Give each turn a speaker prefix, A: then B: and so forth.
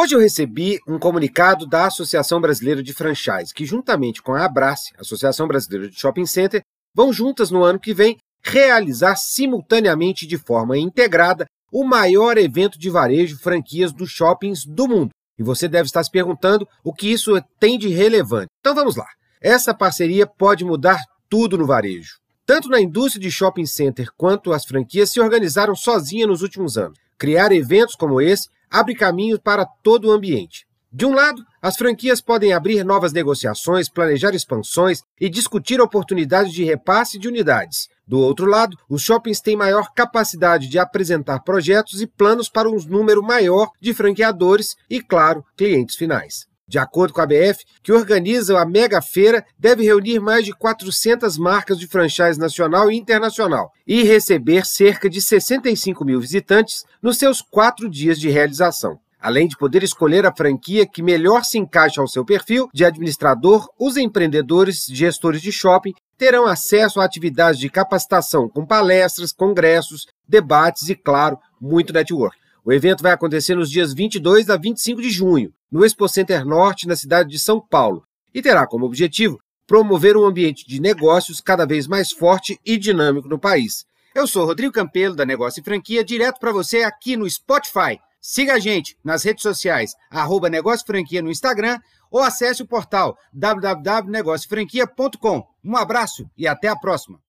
A: Hoje eu recebi um comunicado da Associação Brasileira de Franchise, que juntamente com a Abrace, Associação Brasileira de Shopping Center, vão juntas no ano que vem realizar simultaneamente de forma integrada o maior evento de varejo franquias dos shoppings do mundo. E você deve estar se perguntando o que isso tem de relevante. Então vamos lá. Essa parceria pode mudar tudo no varejo. Tanto na indústria de shopping center quanto as franquias se organizaram sozinhas nos últimos anos. Criar eventos como esse abre caminho para todo o ambiente. De um lado, as franquias podem abrir novas negociações, planejar expansões e discutir oportunidades de repasse de unidades. Do outro lado, os shoppings têm maior capacidade de apresentar projetos e planos para um número maior de franqueadores e, claro, clientes finais. De acordo com a BF, que organiza a Mega Feira, deve reunir mais de 400 marcas de franchise nacional e internacional e receber cerca de 65 mil visitantes nos seus quatro dias de realização. Além de poder escolher a franquia que melhor se encaixa ao seu perfil de administrador, os empreendedores gestores de shopping terão acesso a atividades de capacitação com palestras, congressos, debates e, claro, muito network. O evento vai acontecer nos dias 22 a 25 de junho, no Expo Center Norte, na cidade de São Paulo, e terá como objetivo promover um ambiente de negócios cada vez mais forte e dinâmico no país. Eu sou Rodrigo Campelo, da Negócio e Franquia, direto para você aqui no Spotify. Siga a gente nas redes sociais, arroba Negócio Franquia no Instagram ou acesse o portal www.negociofranquia.com. Um abraço e até a próxima!